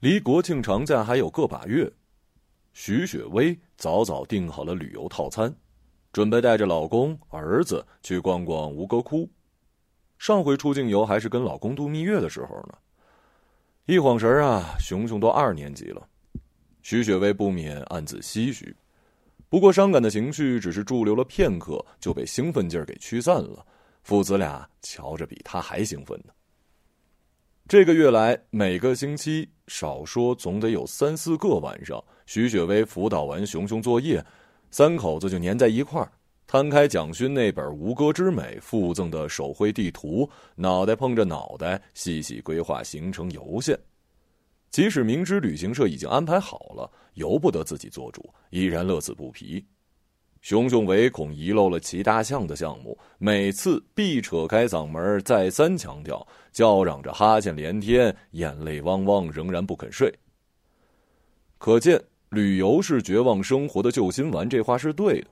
离国庆长假还有个把月，徐雪薇早早订好了旅游套餐，准备带着老公、儿子去逛逛吴哥窟。上回出境游还是跟老公度蜜月的时候呢。一晃神啊，熊熊都二年级了，徐雪薇不免暗自唏嘘。不过伤感的情绪只是驻留了片刻，就被兴奋劲儿给驱散了。父子俩瞧着比他还兴奋呢。这个月来，每个星期少说总得有三四个晚上，徐雪薇辅导完熊熊作业，三口子就粘在一块儿。摊开蒋勋那本《吴哥之美》附赠的手绘地图，脑袋碰着脑袋，细细规划行程游线。即使明知旅行社已经安排好了，由不得自己做主，依然乐此不疲。熊熊唯恐遗漏了骑大象的项目，每次必扯开嗓门再三强调，叫嚷着哈欠连天，眼泪汪汪，仍然不肯睡。可见旅游是绝望生活的救心丸，这话是对的。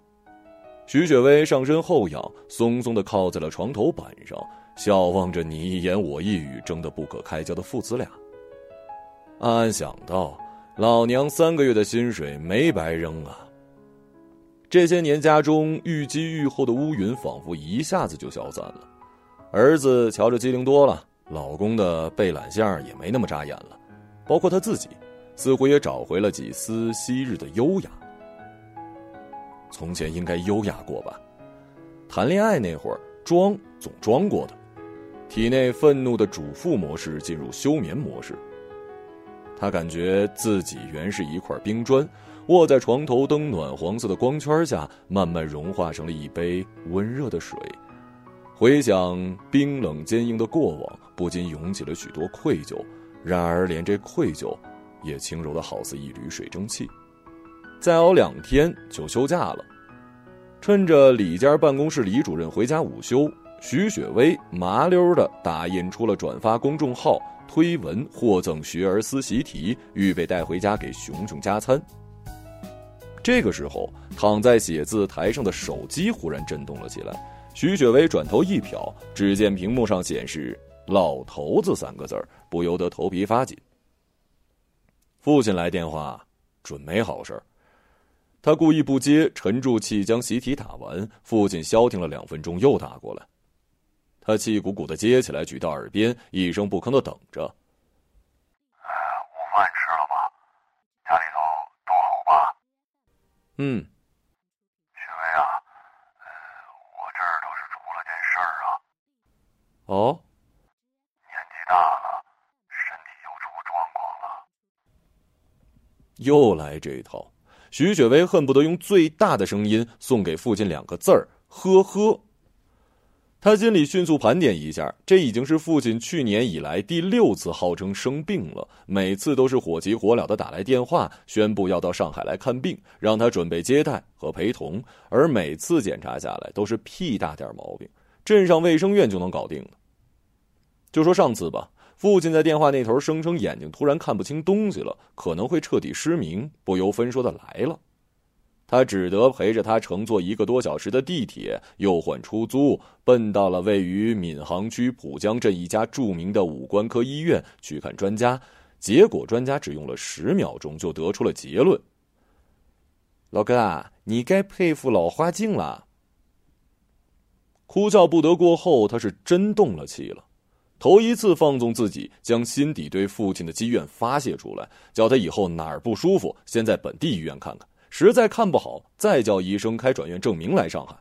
徐雪薇上身后仰，松松的靠在了床头板上，笑望着你一言我一语争得不可开交的父子俩。暗暗想到，老娘三个月的薪水没白扔啊。这些年家中愈积愈厚的乌云，仿佛一下子就消散了。儿子瞧着机灵多了，老公的背懒相也没那么扎眼了，包括他自己，似乎也找回了几丝昔日的优雅。从前应该优雅过吧？谈恋爱那会儿装总装过的，体内愤怒的主妇模式进入休眠模式。他感觉自己原是一块冰砖，卧在床头灯暖黄色的光圈下，慢慢融化成了一杯温热的水。回想冰冷坚硬的过往，不禁涌起了许多愧疚。然而，连这愧疚，也轻柔的好似一缕水蒸气。再熬两天就休假了，趁着李家办公室李主任回家午休，徐雪薇麻溜的打印出了转发公众号推文，获赠学而思习题，预备带回家给熊熊加餐。这个时候，躺在写字台上的手机忽然震动了起来，徐雪薇转头一瞟，只见屏幕上显示“老头子”三个字不由得头皮发紧。父亲来电话，准没好事儿。他故意不接，沉住气将习题打完。父亲消停了两分钟，又打过来。他气鼓鼓的接起来，举到耳边，一声不吭的等着。午饭吃了吧？家里头都好吧？嗯。雪薇啊，我这儿倒是出了件事儿啊。哦。年纪大了，身体又出状况了。又来这一套。徐雪薇恨不得用最大的声音送给父亲两个字儿：“呵呵。”他心里迅速盘点一下，这已经是父亲去年以来第六次号称生病了，每次都是火急火燎的打来电话，宣布要到上海来看病，让他准备接待和陪同，而每次检查下来都是屁大点毛病，镇上卫生院就能搞定的。就说上次吧。父亲在电话那头声称眼睛突然看不清东西了，可能会彻底失明，不由分说的来了。他只得陪着他乘坐一个多小时的地铁，又换出租，奔到了位于闵行区浦江镇一家著名的五官科医院去看专家。结果专家只用了十秒钟就得出了结论：“老哥啊，你该佩服老花镜了。”哭笑不得过后，他是真动了气了。头一次放纵自己，将心底对父亲的积怨发泄出来，叫他以后哪儿不舒服，先在本地医院看看，实在看不好，再叫医生开转院证明来上海。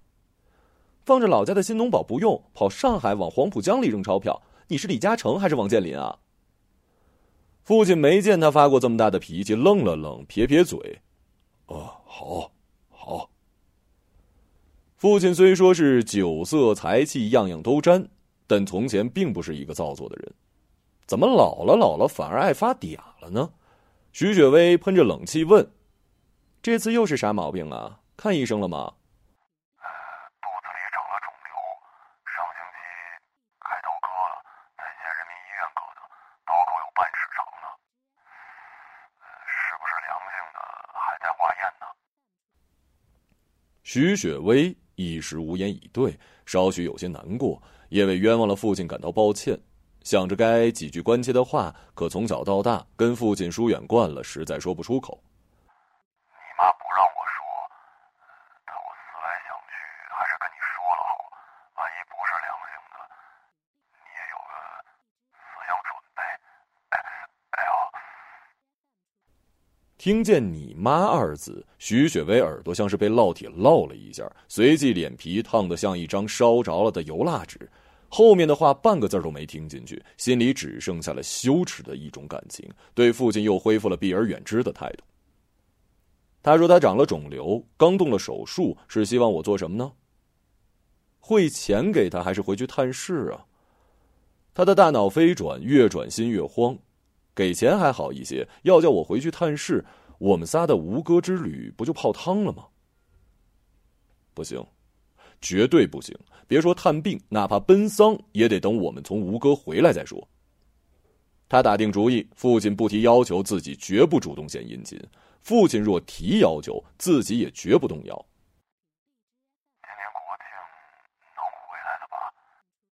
放着老家的新农保不用，跑上海往黄浦江里扔钞票，你是李嘉诚还是王健林啊？父亲没见他发过这么大的脾气，愣了愣，撇撇嘴：“哦，好，好。”父亲虽说是酒色财气样样都沾。但从前并不是一个造作的人，怎么老了老了反而爱发嗲了呢？徐雪薇喷着冷气问：“这次又是啥毛病啊？看医生了吗？”“肚子里长了肿瘤，上星期开刀割了，在县人民医院割的，刀口有半尺长呢。是不是良性的，还在化验呢？”徐雪薇一时无言以对，稍许有些难过。也为冤枉了父亲感到抱歉，想着该几句关切的话，可从小到大跟父亲疏远惯了，实在说不出口。妈不让我说，但我思来想去，还是跟你说了好。万一不是良性的，你也有个思想准备。哎，哎呦！听见“你妈”二字，徐雪薇耳朵像是被烙铁烙了一下，随即脸皮烫得像一张烧着了的油蜡纸。后面的话半个字都没听进去，心里只剩下了羞耻的一种感情，对父亲又恢复了避而远之的态度。他说他长了肿瘤，刚动了手术，是希望我做什么呢？汇钱给他，还是回去探视啊？他的大脑飞转，越转心越慌。给钱还好一些，要叫我回去探视，我们仨的吴哥之旅不就泡汤了吗？不行，绝对不行！别说探病，哪怕奔丧，也得等我们从吴哥回来再说。他打定主意，父亲不提要求，自己绝不主动献殷勤；父亲若提要求，自己也绝不动摇。今年国庆能回来的吧？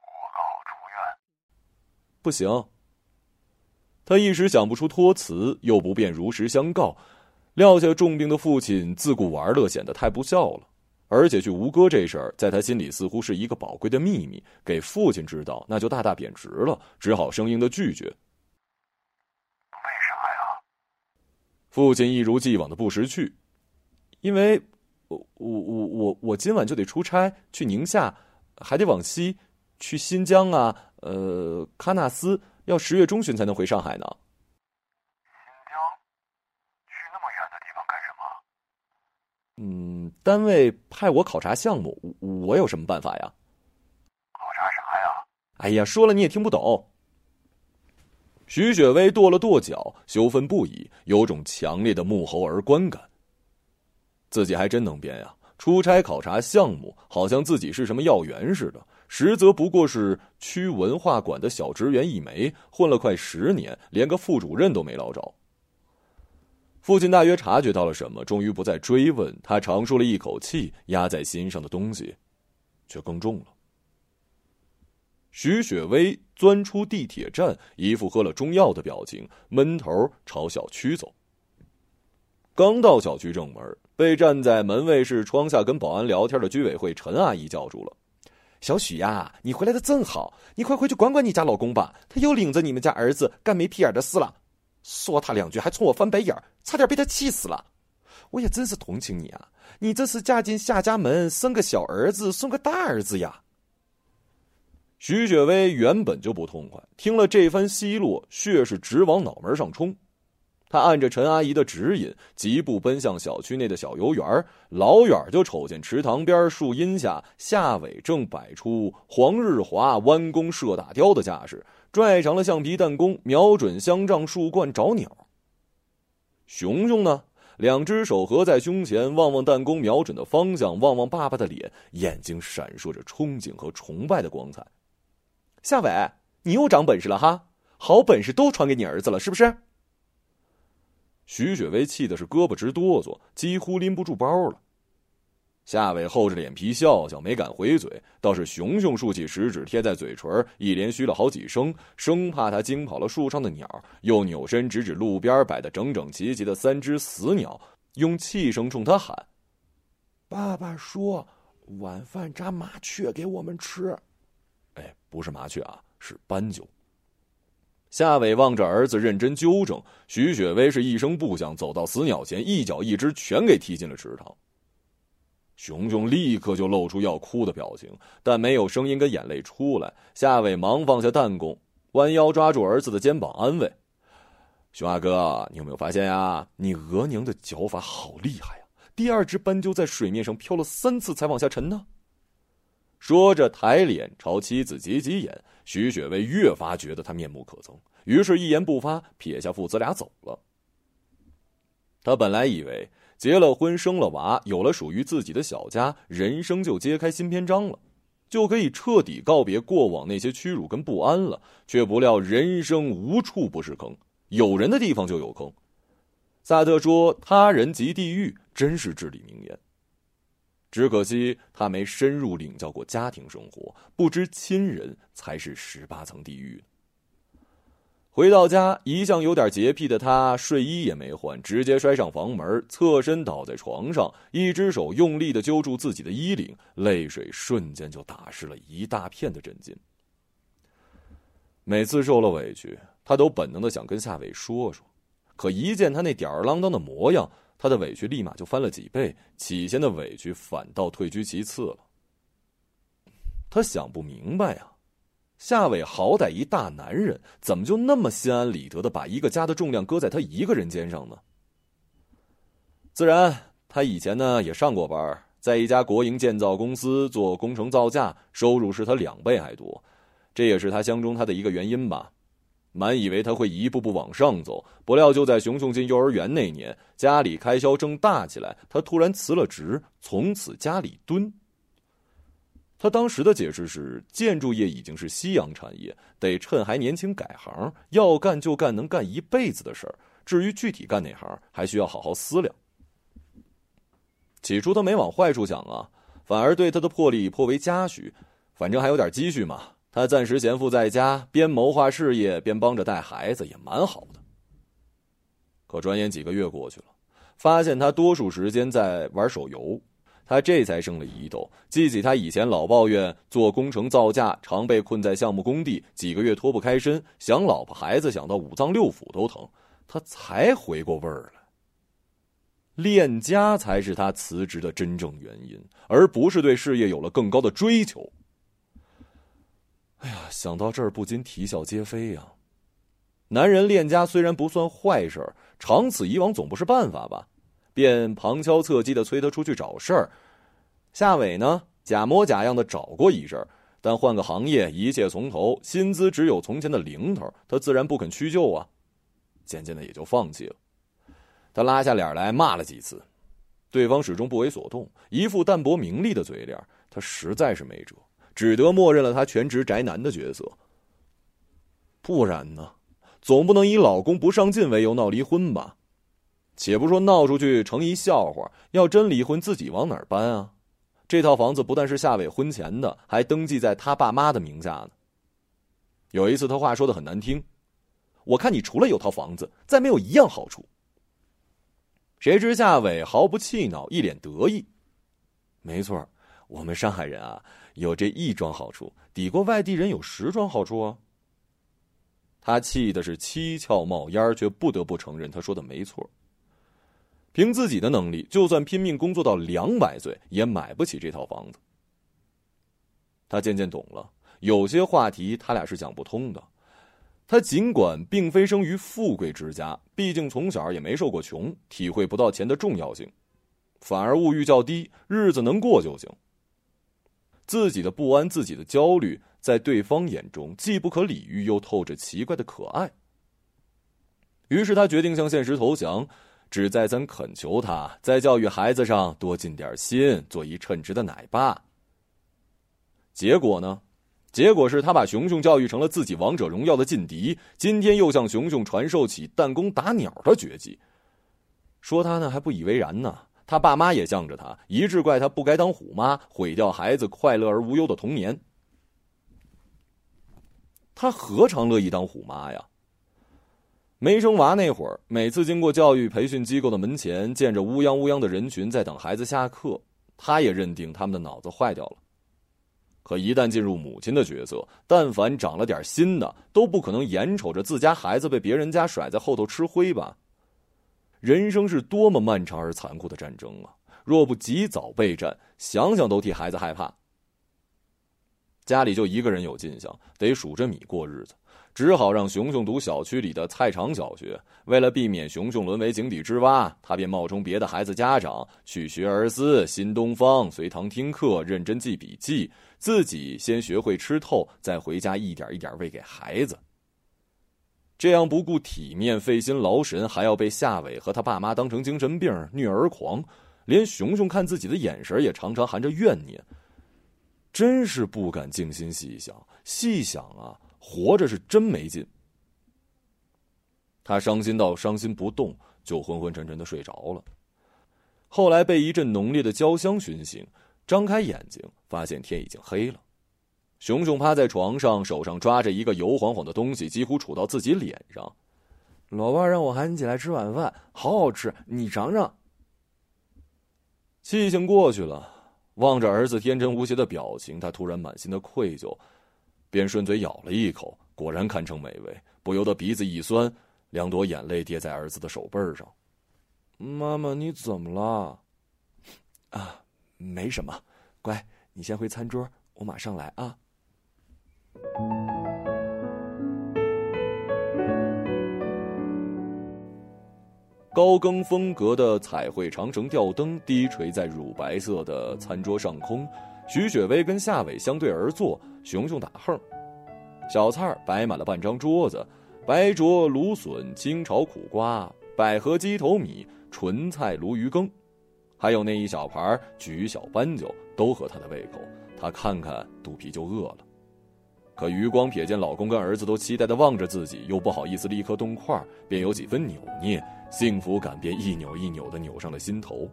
我刚出院。不行。他一时想不出托辞，又不便如实相告，撂下重病的父亲自顾玩乐，显得太不孝了。而且去吴哥这事儿，在他心里似乎是一个宝贵的秘密，给父亲知道，那就大大贬值了，只好生硬的拒绝。为啥呀？父亲一如既往的不识趣，因为，我我我我我今晚就得出差去宁夏，还得往西，去新疆啊，呃，喀纳斯。要十月中旬才能回上海呢。新疆，去那么远的地方干什么？嗯，单位派我考察项目，我有什么办法呀？考察啥呀？哎呀，说了你也听不懂。徐雪薇跺了跺脚，羞愤不已，有种强烈的沐猴儿观感。自己还真能编呀！出差考察项目，好像自己是什么要员似的。实则不过是区文化馆的小职员一枚，混了快十年，连个副主任都没捞着。父亲大约察觉到了什么，终于不再追问。他长舒了一口气，压在心上的东西，却更重了。徐雪薇钻出地铁站，一副喝了中药的表情，闷头朝小区走。刚到小区正门，被站在门卫室窗下跟保安聊天的居委会陈阿姨叫住了。小许呀，你回来的正好，你快回去管管你家老公吧，他又领着你们家儿子干没屁眼的事了。说他两句，还冲我翻白眼差点被他气死了。我也真是同情你啊，你这是嫁进夏家门，生个小儿子，送个大儿子呀。徐雪薇原本就不痛快，听了这番奚落，血是直往脑门上冲。他按着陈阿姨的指引，疾步奔向小区内的小游园老远就瞅见池塘边树荫下，夏伟正摆出黄日华弯弓射大雕的架势，拽上了橡皮弹弓，瞄准香樟树冠找鸟。熊熊呢，两只手合在胸前，望望弹弓瞄准的方向，望望爸爸的脸，眼睛闪烁着憧憬和崇拜的光彩。夏伟，你又长本事了哈！好本事都传给你儿子了，是不是？徐雪薇气的是胳膊直哆嗦，几乎拎不住包了。夏伟厚着脸皮笑笑，没敢回嘴，倒是熊熊竖起食指贴在嘴唇，一连嘘了好几声，生怕他惊跑了树上的鸟，又扭身指指路边摆的整整齐齐的三只死鸟，用气声冲他喊：“爸爸说，晚饭炸麻雀给我们吃。”哎，不是麻雀啊，是斑鸠。夏伟望着儿子，认真纠正。徐雪薇是一声不响走到死鸟前，一脚一只全给踢进了池塘。熊熊立刻就露出要哭的表情，但没有声音跟眼泪出来。夏伟忙放下弹弓，弯腰抓住儿子的肩膀，安慰：“熊阿哥，你有没有发现呀？你额娘的脚法好厉害呀！第二只斑鸠在水面上漂了三次才往下沉呢。”说着，抬脸朝妻子挤挤眼。徐雪薇越发觉得他面目可憎，于是一言不发，撇下父子俩走了。他本来以为结了婚、生了娃，有了属于自己的小家，人生就揭开新篇章了，就可以彻底告别过往那些屈辱跟不安了。却不料人生无处不是坑，有人的地方就有坑。萨特说：“他人即地狱”，真是至理名言。只可惜他没深入领教过家庭生活，不知亲人才是十八层地狱。回到家，一向有点洁癖的他，睡衣也没换，直接摔上房门，侧身倒在床上，一只手用力的揪住自己的衣领，泪水瞬间就打湿了一大片的枕巾。每次受了委屈，他都本能的想跟夏伟说说，可一见他那吊儿郎当的模样，他的委屈立马就翻了几倍，起先的委屈反倒退居其次了。他想不明白呀。夏伟好歹一大男人，怎么就那么心安理得的把一个家的重量搁在他一个人肩上呢？自然，他以前呢也上过班，在一家国营建造公司做工程造价，收入是他两倍还多，这也是他相中他的一个原因吧。满以为他会一步步往上走，不料就在熊熊进幼儿园那年，家里开销正大起来，他突然辞了职，从此家里蹲。他当时的解释是，建筑业已经是夕阳产业，得趁还年轻改行，要干就干能干一辈子的事儿。至于具体干哪行，还需要好好思量。起初他没往坏处想啊，反而对他的魄力颇为嘉许。反正还有点积蓄嘛，他暂时闲赋在家，边谋划事业，边帮着带孩子，也蛮好的。可转眼几个月过去了，发现他多数时间在玩手游。他这才生了疑窦，记起他以前老抱怨做工程造价常被困在项目工地，几个月脱不开身，想老婆孩子想到五脏六腑都疼，他才回过味儿来。恋家才是他辞职的真正原因，而不是对事业有了更高的追求。哎呀，想到这儿不禁啼笑皆非呀！男人恋家虽然不算坏事，长此以往总不是办法吧？便旁敲侧击的催他出去找事儿。夏伟呢，假模假样的找过一阵儿，但换个行业，一切从头，薪资只有从前的零头，他自然不肯屈就啊。渐渐的也就放弃了。他拉下脸来骂了几次，对方始终不为所动，一副淡泊名利的嘴脸。他实在是没辙，只得默认了他全职宅男的角色。不然呢，总不能以老公不上进为由闹离婚吧？且不说闹出去成一笑话，要真离婚，自己往哪儿搬啊？这套房子不但是夏伟婚前的，还登记在他爸妈的名下呢。有一次，他话说的很难听：“我看你除了有套房子，再没有一样好处。”谁知夏伟毫不气恼，一脸得意：“没错，我们上海人啊，有这一桩好处，抵过外地人有十桩好处啊。”他气的是七窍冒烟，却不得不承认他说的没错。凭自己的能力，就算拼命工作到两百岁，也买不起这套房子。他渐渐懂了，有些话题他俩是讲不通的。他尽管并非生于富贵之家，毕竟从小也没受过穷，体会不到钱的重要性，反而物欲较低，日子能过就行。自己的不安，自己的焦虑，在对方眼中既不可理喻，又透着奇怪的可爱。于是他决定向现实投降。只再三恳求他在教育孩子上多尽点心，做一称职的奶爸。结果呢？结果是他把熊熊教育成了自己王者荣耀的劲敌，今天又向熊熊传授起弹弓打鸟的绝技。说他呢还不以为然呢，他爸妈也向着他，一致怪他不该当虎妈，毁掉孩子快乐而无忧的童年。他何尝乐意当虎妈呀？没生娃那会儿，每次经过教育培训机构的门前，见着乌泱乌泱的人群在等孩子下课，他也认定他们的脑子坏掉了。可一旦进入母亲的角色，但凡长了点心的，都不可能眼瞅着自家孩子被别人家甩在后头吃灰吧？人生是多么漫长而残酷的战争啊！若不及早备战，想想都替孩子害怕。家里就一个人有进项，得数着米过日子。只好让熊熊读小区里的菜场小学。为了避免熊熊沦为井底之蛙，他便冒充别的孩子家长去学而思、新东方随堂听课、认真记笔记，自己先学会吃透，再回家一点一点喂给孩子。这样不顾体面、费心劳神，还要被夏伟和他爸妈当成精神病、虐儿狂，连熊熊看自己的眼神也常常含着怨念。真是不敢静心细想，细想啊！活着是真没劲。他伤心到伤心不动，就昏昏沉沉的睡着了。后来被一阵浓烈的焦香熏醒，张开眼睛，发现天已经黑了。熊熊趴在床上，手上抓着一个油晃晃的东西，几乎杵到自己脸上。老爸让我喊你起来吃晚饭，好好吃，你尝尝。气性过去了，望着儿子天真无邪的表情，他突然满心的愧疚，便顺嘴咬了一口，果然堪称美味，不由得鼻子一酸，两朵眼泪跌在儿子的手背上。妈妈，你怎么了？啊，没什么，乖，你先回餐桌，我马上来啊。高更风格的彩绘长城吊灯低垂在乳白色的餐桌上空，徐雪薇跟夏伟相对而坐，熊熊打横。小菜摆满了半张桌子，白灼芦笋、清炒苦瓜、百合鸡头米、纯菜鲈鱼羹，还有那一小盘橘小斑鸠，都合他的胃口。他看看肚皮就饿了。可余光瞥见老公跟儿子都期待的望着自己，又不好意思立刻动筷，便有几分扭捏，幸福感便一扭一扭的扭上了心头。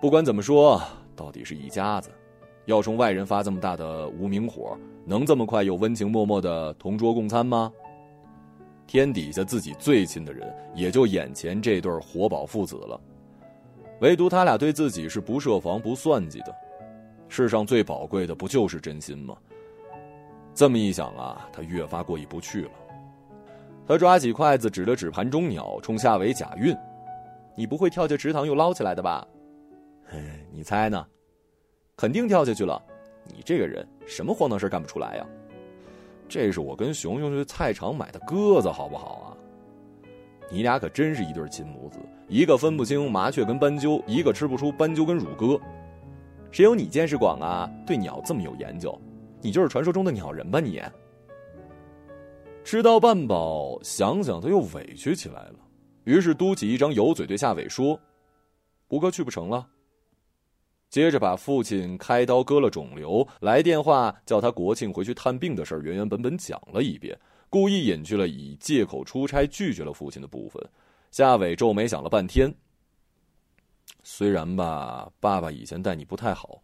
不管怎么说，到底是一家子，要冲外人发这么大的无名火，能这么快又温情脉脉的同桌共餐吗？天底下自己最亲的人，也就眼前这对活宝父子了，唯独他俩对自己是不设防、不算计的。世上最宝贵的，不就是真心吗？这么一想啊，他越发过意不去了。他抓起筷子，指了指盘中鸟，冲夏伟假韵：“你不会跳下池塘又捞起来的吧？”“嘿，你猜呢？”“肯定跳下去了。”“你这个人什么荒唐事干不出来呀？”“这是我跟熊熊去菜场买的鸽子，好不好啊？”“你俩可真是一对亲母子，一个分不清麻雀跟斑鸠，一个吃不出斑鸠跟乳鸽。谁有你见识广啊？对鸟这么有研究。”你就是传说中的鸟人吧？你吃到半饱，想想他又委屈起来了，于是嘟起一张油嘴对夏伟说：“吴哥去不成了。”接着把父亲开刀割了肿瘤，来电话叫他国庆回去探病的事儿原原本本讲了一遍，故意隐去了以借口出差拒绝了父亲的部分。夏伟皱眉想了半天，虽然吧，爸爸以前待你不太好，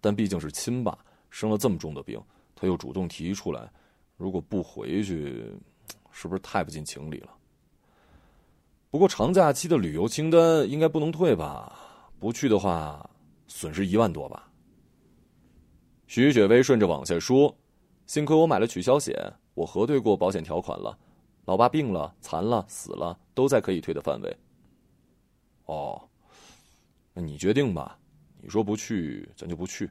但毕竟是亲爸。生了这么重的病，他又主动提出来，如果不回去，是不是太不近情理了？不过长假期的旅游清单应该不能退吧？不去的话，损失一万多吧？徐雪薇顺着往下说：“幸亏我买了取消险，我核对过保险条款了，老爸病了、残了、死了，都在可以退的范围。”哦，那你决定吧，你说不去，咱就不去。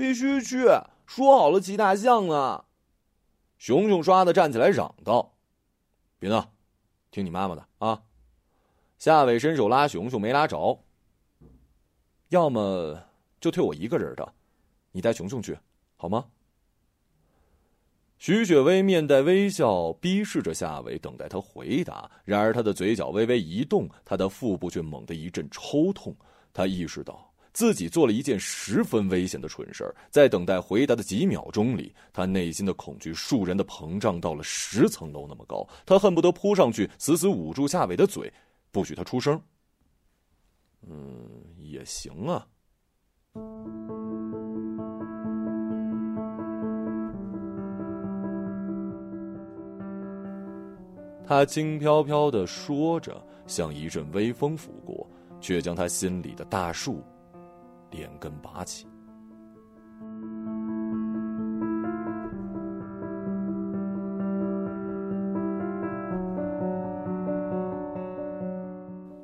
必须去！说好了骑大象呢。熊熊刷的站起来嚷道：“别闹，听你妈妈的啊！”夏伟伸手拉熊熊，没拉着。要么就退我一个人的，你带熊熊去，好吗？徐雪薇面带微笑，逼视着夏伟，等待他回答。然而他的嘴角微微一动，他的腹部却猛地一阵抽痛。他意识到。自己做了一件十分危险的蠢事儿，在等待回答的几秒钟里，他内心的恐惧倏然的膨胀到了十层楼那么高，他恨不得扑上去，死死捂住夏伟的嘴，不许他出声。嗯，也行啊。他轻飘飘的说着，像一阵微风拂过，却将他心里的大树。连根拔起。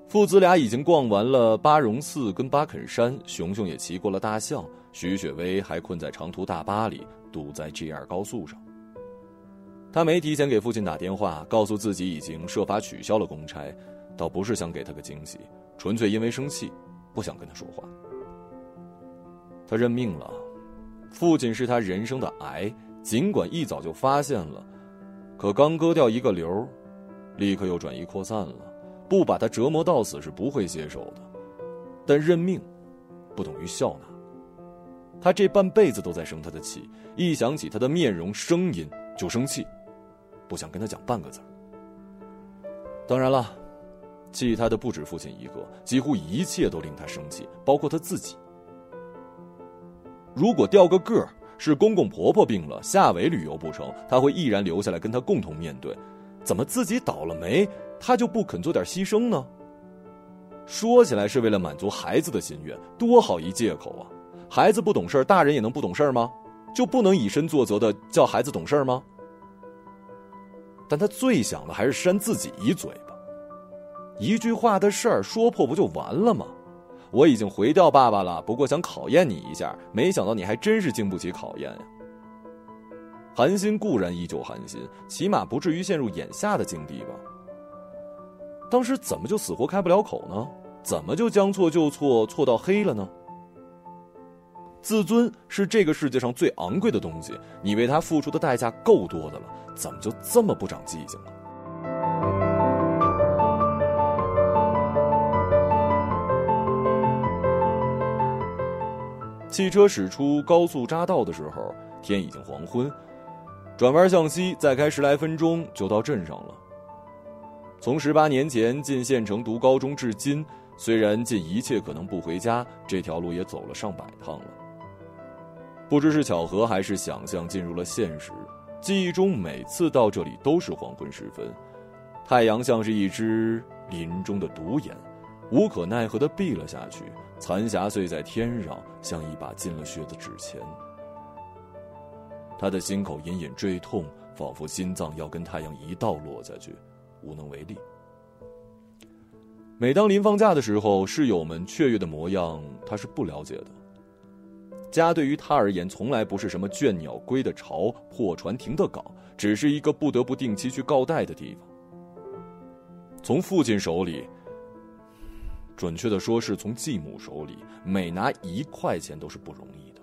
父子俩已经逛完了巴戎寺跟巴肯山，熊熊也骑过了大象，徐雪薇还困在长途大巴里，堵在 G 二高速上。他没提前给父亲打电话，告诉自己已经设法取消了公差，倒不是想给他个惊喜，纯粹因为生气，不想跟他说话。他认命了，父亲是他人生的癌，尽管一早就发现了，可刚割掉一个瘤，立刻又转移扩散了，不把他折磨到死是不会接受的。但认命，不等于笑纳。他这半辈子都在生他的气，一想起他的面容、声音就生气，不想跟他讲半个字。当然了，气他的不止父亲一个，几乎一切都令他生气，包括他自己。如果掉个个儿，是公公婆婆病了，下围旅游不成，他会毅然留下来跟他共同面对。怎么自己倒了霉，他就不肯做点牺牲呢？说起来是为了满足孩子的心愿，多好一借口啊！孩子不懂事大人也能不懂事吗？就不能以身作则的叫孩子懂事吗？但他最想的还是扇自己一嘴巴。一句话的事儿说破不就完了吗？我已经回掉爸爸了，不过想考验你一下，没想到你还真是经不起考验呀。寒心固然依旧寒心，起码不至于陷入眼下的境地吧。当时怎么就死活开不了口呢？怎么就将错就错，错到黑了呢？自尊是这个世界上最昂贵的东西，你为他付出的代价够多的了，怎么就这么不长记性呢？汽车驶出高速匝道的时候，天已经黄昏，转弯向西，再开十来分钟就到镇上了。从十八年前进县城读高中至今，虽然尽一切可能不回家，这条路也走了上百趟了。不知是巧合还是想象进入了现实，记忆中每次到这里都是黄昏时分，太阳像是一只林中的独眼，无可奈何的闭了下去，残霞碎在天上，像一把进了血的纸钱。他的心口隐隐坠痛，仿佛心脏要跟太阳一道落下去。无能为力。每当临放假的时候，室友们雀跃的模样，他是不了解的。家对于他而言，从来不是什么倦鸟归的巢、破船停的港，只是一个不得不定期去告贷的地方。从父亲手里，准确的说是从继母手里，每拿一块钱都是不容易的，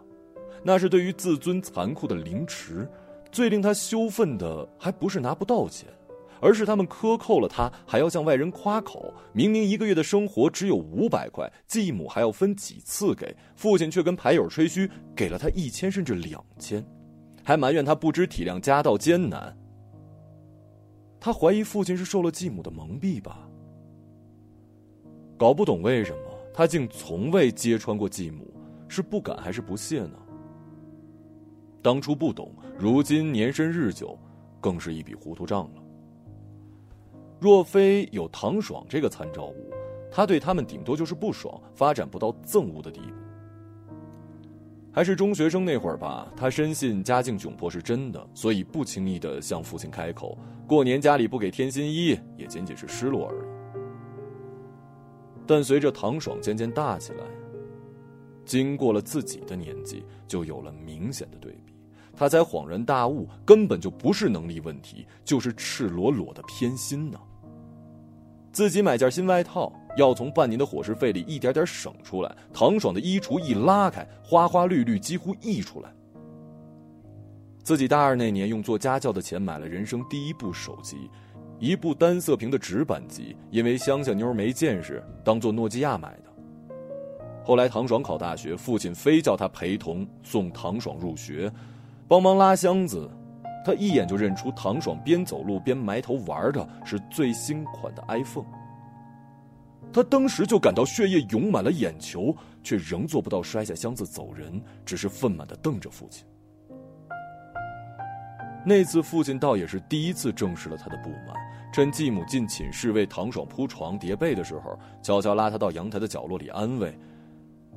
那是对于自尊残酷的凌迟。最令他羞愤的，还不是拿不到钱。而是他们克扣了他，还要向外人夸口。明明一个月的生活只有五百块，继母还要分几次给，父亲却跟牌友吹嘘给了他一千甚至两千，还埋怨他不知体谅家道艰难。他怀疑父亲是受了继母的蒙蔽吧？搞不懂为什么他竟从未揭穿过继母，是不敢还是不屑呢？当初不懂，如今年深日久，更是一笔糊涂账了。若非有唐爽这个参照物，他对他们顶多就是不爽，发展不到憎恶的地步。还是中学生那会儿吧，他深信家境窘迫是真的，所以不轻易的向父亲开口。过年家里不给添新衣，也仅仅是失落而已。但随着唐爽渐渐大起来，经过了自己的年纪，就有了明显的对比，他才恍然大悟，根本就不是能力问题，就是赤裸裸的偏心呢。自己买件新外套，要从半年的伙食费里一点点省出来。唐爽的衣橱一拉开，花花绿绿几乎溢出来。自己大二那年用做家教的钱买了人生第一部手机，一部单色屏的直板机，因为乡下妞没见识，当做诺基亚买的。后来唐爽考大学，父亲非叫他陪同送唐爽入学，帮忙拉箱子。他一眼就认出唐爽边走路边埋头玩的是最新款的 iPhone。他当时就感到血液涌满了眼球，却仍做不到摔下箱子走人，只是愤懑的瞪着父亲。那次父亲倒也是第一次证实了他的不满，趁继母进寝室为唐爽铺床叠被的时候，悄悄拉他到阳台的角落里安慰，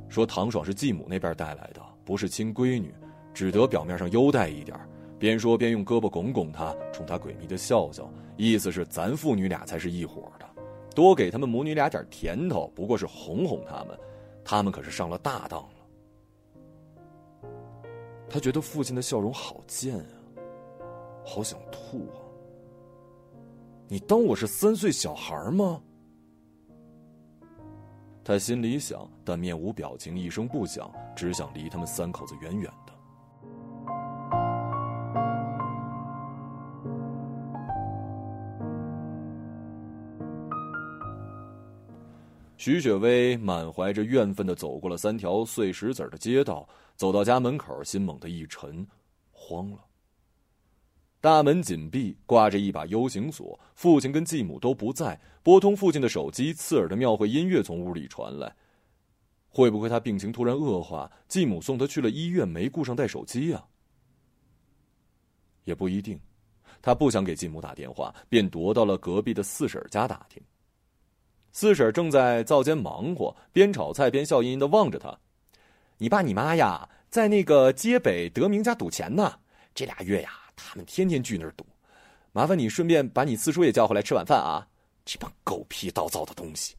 说唐爽是继母那边带来的，不是亲闺女，只得表面上优待一点。边说边用胳膊拱拱他，冲他诡秘的笑笑，意思是咱父女俩才是一伙的，多给他们母女俩点甜头，不过是哄哄他们，他们可是上了大当了。他觉得父亲的笑容好贱啊，好想吐啊！你当我是三岁小孩吗？他心里想，但面无表情，一声不响，只想离他们三口子远远的。徐雪薇满怀着怨愤的走过了三条碎石子的街道，走到家门口，心猛地一沉，慌了。大门紧闭，挂着一把 U 型锁，父亲跟继母都不在。拨通父亲的手机，刺耳的庙会音乐从屋里传来。会不会他病情突然恶化，继母送他去了医院，没顾上带手机呀？也不一定，他不想给继母打电话，便踱到了隔壁的四婶家打听。四婶正在灶间忙活，边炒菜边笑吟吟的望着他：“你爸你妈呀，在那个街北德明家赌钱呢。这俩月呀，他们天天聚那儿赌。麻烦你顺便把你四叔也叫回来吃晚饭啊！这帮狗屁倒灶的东西。”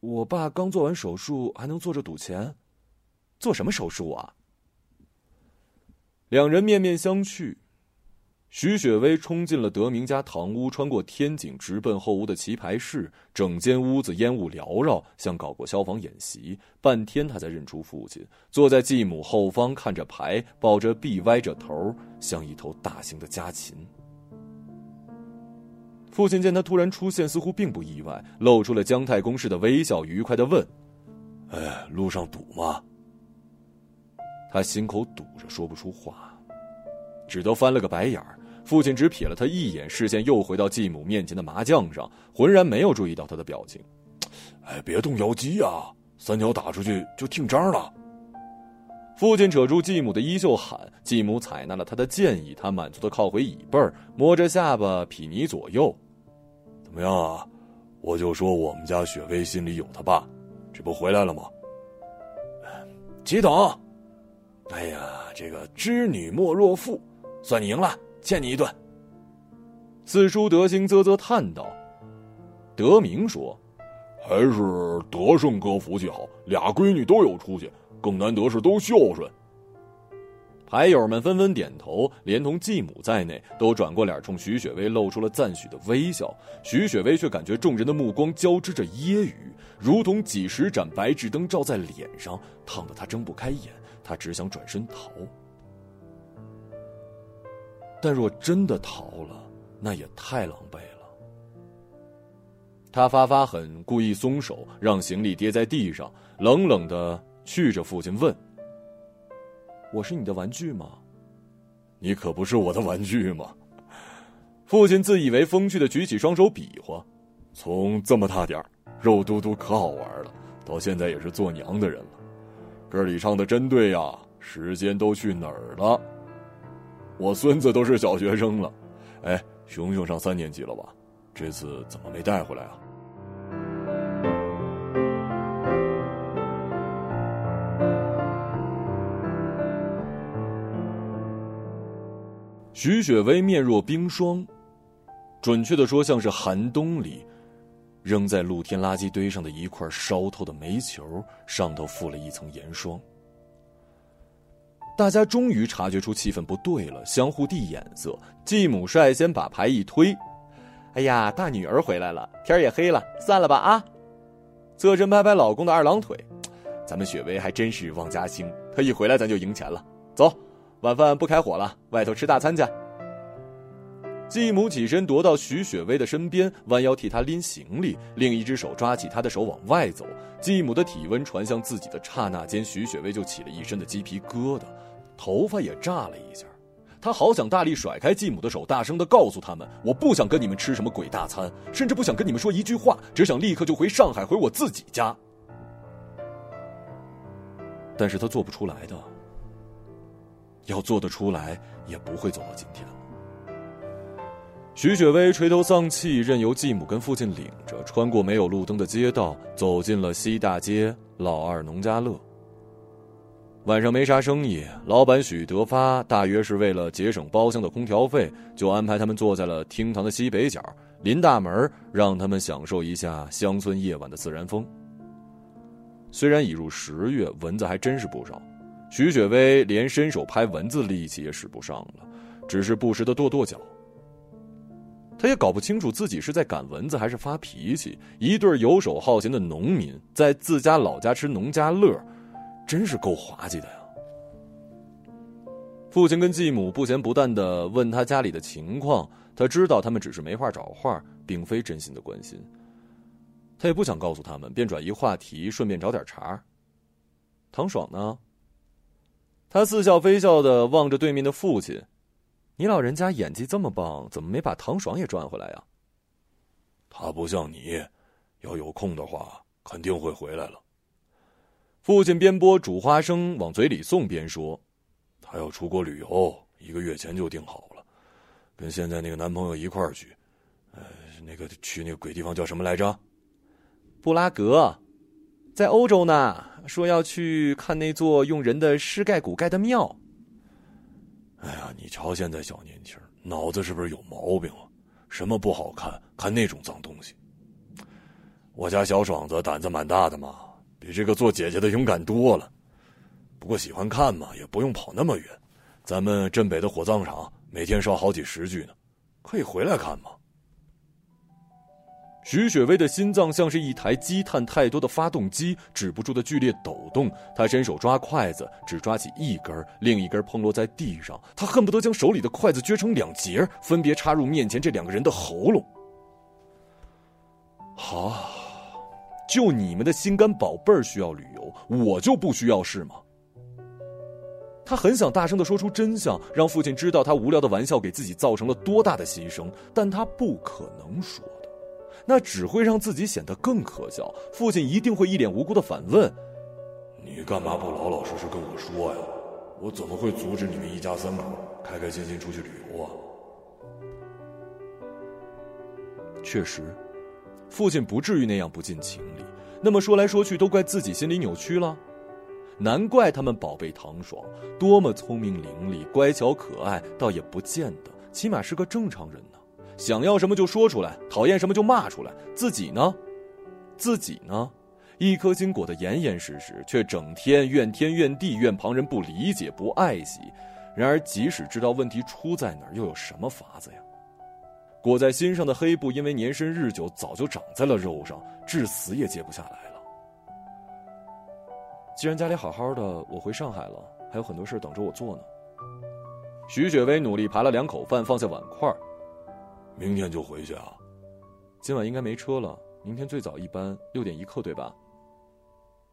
我爸刚做完手术，还能坐着赌钱？做什么手术啊？两人面面相觑。徐雪薇冲进了德明家堂屋，穿过天井，直奔后屋的棋牌室。整间屋子烟雾缭绕，像搞过消防演习。半天，他才认出父亲，坐在继母后方，看着牌，抱着臂，歪着头，像一头大型的家禽。父亲见他突然出现，似乎并不意外，露出了姜太公式的微笑，愉快的问：“哎，路上堵吗？”他心口堵着，说不出话，只得翻了个白眼儿。父亲只瞥了他一眼，视线又回到继母面前的麻将上，浑然没有注意到他的表情。哎，别动摇机啊，三条打出去就听张了。父亲扯住继母的衣袖喊，继母采纳了他的建议，他满足的靠回椅背儿，摸着下巴，睥睨左右。怎么样啊？我就说我们家雪薇心里有他爸，这不回来了吗？齐董，哎呀，这个织女莫若父，算你赢了，欠你一顿。四叔德兴啧啧叹道。德明说：“还是德胜哥福气好，俩闺女都有出息。”更难得是都孝顺。牌友们纷纷点头，连同继母在内，都转过脸冲徐雪薇露出了赞许的微笑。徐雪薇却感觉众人的目光交织着揶揄，如同几十盏白炽灯照在脸上，烫得她睁不开眼。她只想转身逃，但若真的逃了，那也太狼狈了。他发发狠，故意松手，让行李跌在地上，冷冷的。去着父亲问：“我是你的玩具吗？你可不是我的玩具吗？”父亲自以为风趣的举起双手比划，从这么大点儿、肉嘟嘟可好玩了，到现在也是做娘的人了。歌里唱的真对呀，时间都去哪儿了？我孙子都是小学生了，哎，熊熊上三年级了吧？这次怎么没带回来啊？徐雪薇面若冰霜，准确的说，像是寒冬里扔在露天垃圾堆上的一块烧透的煤球，上头附了一层盐霜。大家终于察觉出气氛不对了，相互递眼色。继母率先把牌一推：“哎呀，大女儿回来了，天也黑了，散了吧啊！”侧身拍拍老公的二郎腿：“咱们雪薇还真是旺家星，她一回来咱就赢钱了。走。”晚饭不开火了，外头吃大餐去。继母起身踱到徐雪薇的身边，弯腰替她拎行李，另一只手抓起她的手往外走。继母的体温传向自己的刹那间，徐雪薇就起了一身的鸡皮疙瘩，头发也炸了一下。他好想大力甩开继母的手，大声的告诉他们：“我不想跟你们吃什么鬼大餐，甚至不想跟你们说一句话，只想立刻就回上海，回我自己家。”但是他做不出来的。要做得出来，也不会走到今天。徐雪薇垂头丧气，任由继母跟父亲领着，穿过没有路灯的街道，走进了西大街老二农家乐。晚上没啥生意，老板许德发大约是为了节省包厢的空调费，就安排他们坐在了厅堂的西北角，临大门，让他们享受一下乡村夜晚的自然风。虽然已入十月，蚊子还真是不少。徐雪薇连伸手拍蚊子力气也使不上了，只是不时的跺跺脚。他也搞不清楚自己是在赶蚊子还是发脾气。一对游手好闲的农民在自家老家吃农家乐，真是够滑稽的呀。父亲跟继母不咸不淡的问他家里的情况，他知道他们只是没话找话，并非真心的关心。他也不想告诉他们，便转移话题，顺便找点茬。唐爽呢？他似笑非笑的望着对面的父亲：“你老人家演技这么棒，怎么没把唐爽也赚回来呀？”他不像你，要有空的话肯定会回来了。父亲边剥煮花生往嘴里送边说：“他要出国旅游，一个月前就定好了，跟现在那个男朋友一块儿去。呃，那个去那个鬼地方叫什么来着？布拉格，在欧洲呢。说要去看那座用人的尸盖骨盖的庙。哎呀，你瞧现在小年轻，脑子是不是有毛病啊？什么不好看，看那种脏东西。我家小爽子胆子蛮大的嘛，比这个做姐姐的勇敢多了。不过喜欢看嘛，也不用跑那么远。咱们镇北的火葬场每天烧好几十具呢，可以回来看嘛。徐雪薇的心脏像是一台积碳太多的发动机，止不住的剧烈抖动。她伸手抓筷子，只抓起一根，另一根碰落在地上。她恨不得将手里的筷子撅成两截，分别插入面前这两个人的喉咙。好，就你们的心肝宝贝儿需要旅游，我就不需要是吗？他很想大声的说出真相，让父亲知道他无聊的玩笑给自己造成了多大的牺牲，但他不可能说的。那只会让自己显得更可笑。父亲一定会一脸无辜的反问：“你干嘛不老老实实跟我说呀？我怎么会阻止你们一家三口开开心心出去旅游啊？”确实，父亲不至于那样不近情理。那么说来说去，都怪自己心里扭曲了。难怪他们宝贝唐爽多么聪明伶俐、乖巧可爱，倒也不见得，起码是个正常人呢。想要什么就说出来，讨厌什么就骂出来。自己呢，自己呢，一颗心裹得严严实实，却整天怨天怨地，怨旁人不理解、不爱惜。然而，即使知道问题出在哪儿，又有什么法子呀？裹在心上的黑布，因为年深日久，早就长在了肉上，至死也揭不下来了。既然家里好好的，我回上海了，还有很多事等着我做呢。徐雪薇努力扒了两口饭，放下碗筷。明天就回去啊？今晚应该没车了。明天最早一班六点一刻，对吧？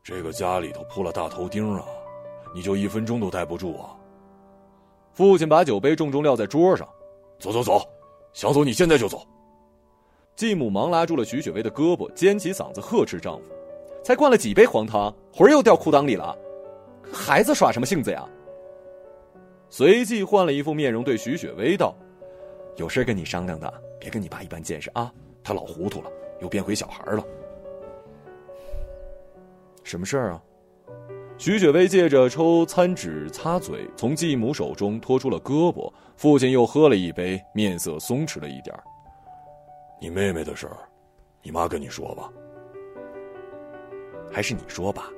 这个家里头铺了大头钉啊，你就一分钟都待不住啊！父亲把酒杯重重撂在桌上，走走走，想走你现在就走。继母忙拉住了徐雪薇的胳膊，尖起嗓子呵斥丈夫：“才灌了几杯黄汤，魂儿又掉裤裆里了，孩子耍什么性子呀？”随即换了一副面容对徐雪薇道。有事跟你商量的，别跟你爸一般见识啊！他老糊涂了，又变回小孩了。什么事儿啊？徐雪薇借着抽餐纸擦嘴，从继母手中拖出了胳膊。父亲又喝了一杯，面色松弛了一点你妹妹的事儿，你妈跟你说吧。还是你说吧。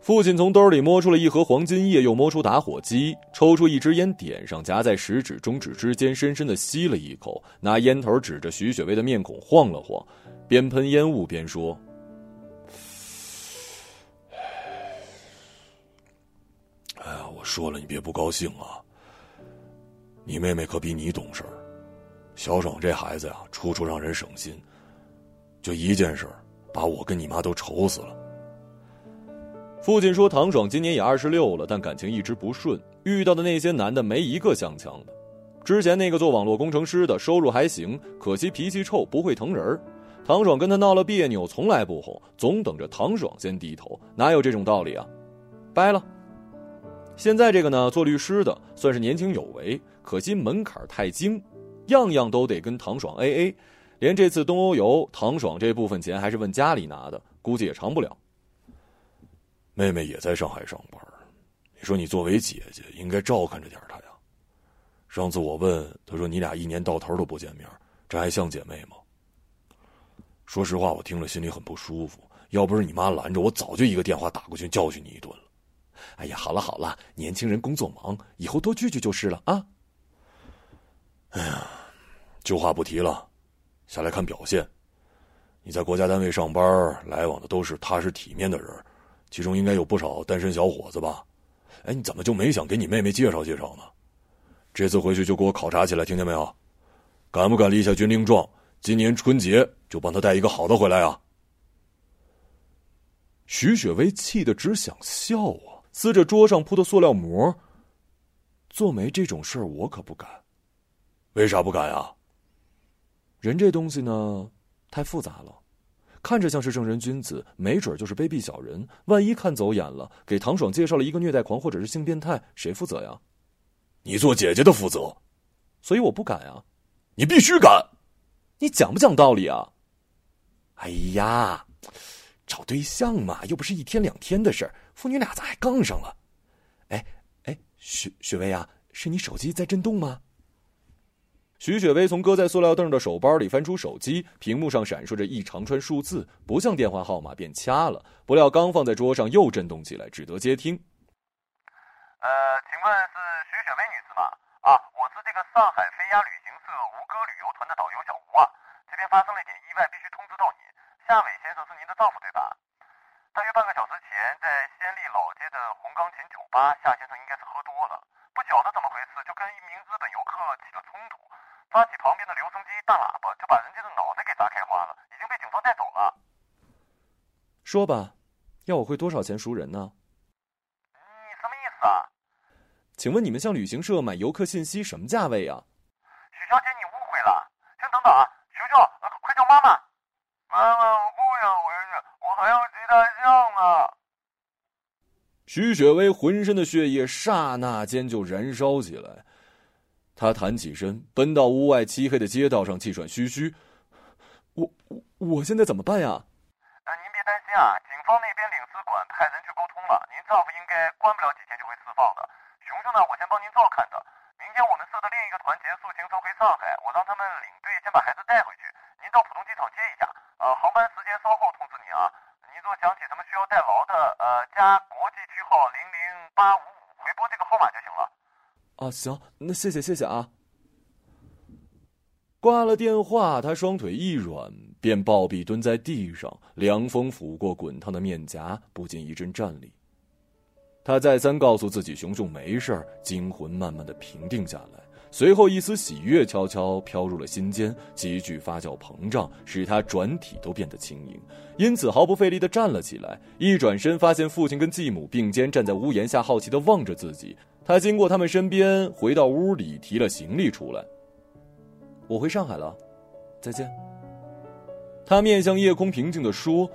父亲从兜里摸出了一盒黄金叶，又摸出打火机，抽出一支烟，点上，夹在食指、中指之间，深深的吸了一口，拿烟头指着徐雪薇的面孔晃了晃，边喷烟雾边说：“说了，你别不高兴啊。你妹妹可比你懂事，小爽这孩子呀，处处让人省心，就一件事，把我跟你妈都愁死了。”父亲说：“唐爽今年也二十六了，但感情一直不顺，遇到的那些男的没一个像强的。之前那个做网络工程师的，收入还行，可惜脾气臭，不会疼人。唐爽跟他闹了别扭，从来不哄，总等着唐爽先低头，哪有这种道理啊？掰了。现在这个呢，做律师的，算是年轻有为，可惜门槛太精，样样都得跟唐爽 A A，连这次东欧游，唐爽这部分钱还是问家里拿的，估计也偿不了。”妹妹也在上海上班，你说你作为姐姐应该照看着点她呀。上次我问她说：“你俩一年到头都不见面，这还像姐妹吗？”说实话，我听了心里很不舒服。要不是你妈拦着，我早就一个电话打过去教训你一顿了。哎呀，好了好了，年轻人工作忙，以后多聚聚就是了啊。哎呀，旧话不提了，下来看表现。你在国家单位上班，来往的都是踏实体面的人。其中应该有不少单身小伙子吧？哎，你怎么就没想给你妹妹介绍介绍呢？这次回去就给我考察起来，听见没有？敢不敢立下军令状？今年春节就帮他带一个好的回来啊！徐雪薇气得只想笑啊，撕着桌上铺的塑料膜。做媒这种事儿，我可不敢。为啥不敢呀？人这东西呢，太复杂了。看着像是正人君子，没准就是卑鄙小人。万一看走眼了，给唐爽介绍了一个虐待狂或者是性变态，谁负责呀？你做姐姐的负责，所以我不敢啊。你必须敢。你讲不讲道理啊？哎呀，找对象嘛，又不是一天两天的事儿，父女俩咋还杠上了？哎哎，雪雪薇啊，是你手机在震动吗？徐雪薇从搁在塑料凳的手包里翻出手机，屏幕上闪烁着一长串数字，不像电话号码，便掐了。不料刚放在桌上又震动起来，只得接听。呃，请问是徐雪薇女士吗？啊，我是这个上海飞鸭旅行社吴哥旅游团的导游小吴啊，这边发生了一点意外，必须通知到你。夏伟先生是您的丈夫对吧？大约半个小时前，在仙力老街的红钢琴酒吧，夏先生应该是喝多了，不晓得怎么回事，就跟一名日本游客起了冲突。抓起旁边的留声机大喇叭，就把人家的脑袋给砸开花了，已经被警方带走了。说吧，要我汇多少钱赎人呢？你什么意思啊？请问你们向旅行社买游客信息什么价位啊？许小姐，你误会了。先等等啊，求求，快叫妈妈！妈妈，我不想回去，我还要骑大象呢。徐雪薇浑身的血液刹那间就燃烧起来。她弹起身，奔到屋外漆黑的街道上，气喘吁吁。我我我现在怎么办呀？呃，您别担心啊，警方那边领事馆派人去沟通了，您丈夫应该关不了几天就会释放的。熊熊呢，我先帮您照看着。明天我们社的另一个团结束行程回上海，我让他们领队先把孩子带回去，您到浦东机场接一下。呃，航班间稍后通知你啊。您若想起什么需要代劳的，呃，加国际区号零零八五五回拨这个号码就行了。啊，行，那谢谢谢谢啊。挂了电话，他双腿一软，便暴毙蹲在地上，凉风拂过滚烫的面颊，不禁一阵战栗。他再三告诉自己熊熊没事，惊魂慢慢的平定下来，随后一丝喜悦悄悄飘入了心间，急剧发酵膨胀，使他转体都变得轻盈，因此毫不费力的站了起来。一转身，发现父亲跟继母并肩站在屋檐下，好奇的望着自己。他经过他们身边，回到屋里，提了行李出来。我回上海了，再见。他面向夜空，平静的说：“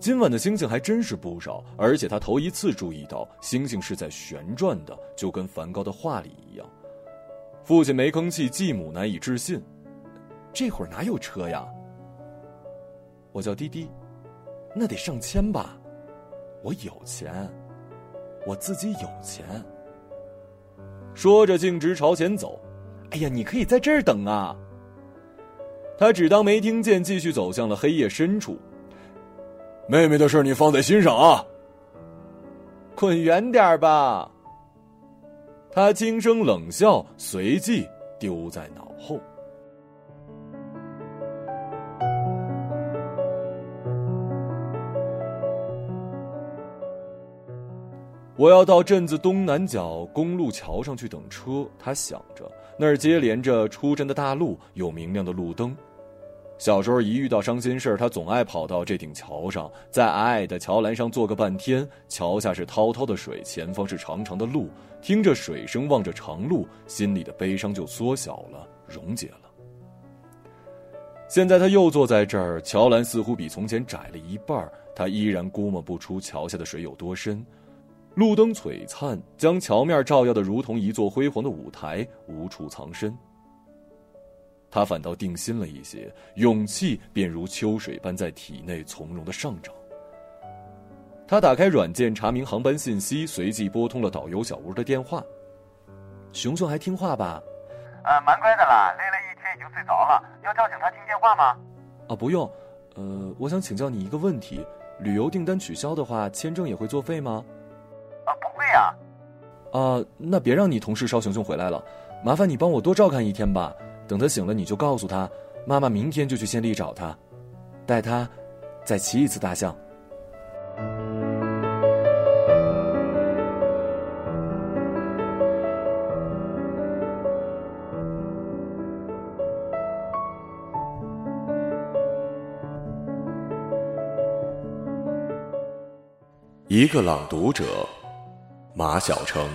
今晚的星星还真是不少，而且他头一次注意到星星是在旋转的，就跟梵高的画里一样。”父亲没吭气，继母难以置信：“这会儿哪有车呀？”我叫滴滴，那得上千吧？我有钱，我自己有钱。说着，径直朝前走。哎呀，你可以在这儿等啊！他只当没听见，继续走向了黑夜深处。妹妹的事你放在心上啊！滚远点吧！他轻声冷笑，随即丢在脑后。我要到镇子东南角公路桥上去等车。他想着，那儿接连着出镇的大路，有明亮的路灯。小时候一遇到伤心事，他总爱跑到这顶桥上，在矮矮的桥栏上坐个半天。桥下是滔滔的水，前方是长长的路，听着水声，望着长路，心里的悲伤就缩小了，溶解了。现在他又坐在这儿，桥栏似乎比从前窄了一半，他依然估摸不出桥下的水有多深。路灯璀璨，将桥面照耀的如同一座辉煌的舞台，无处藏身。他反倒定心了一些，勇气便如秋水般在体内从容的上涨。他打开软件查明航班信息，随即拨通了导游小吴的电话。熊熊还听话吧？呃，蛮乖的啦，累了一天已经睡着了。要叫醒他听电话吗？啊，不用。呃，我想请教你一个问题：旅游订单取消的话，签证也会作废吗？啊，那别让你同事捎熊熊回来了，麻烦你帮我多照看一天吧。等他醒了，你就告诉他，妈妈明天就去县里找他，带他再骑一次大象。一个朗读者。马晓成。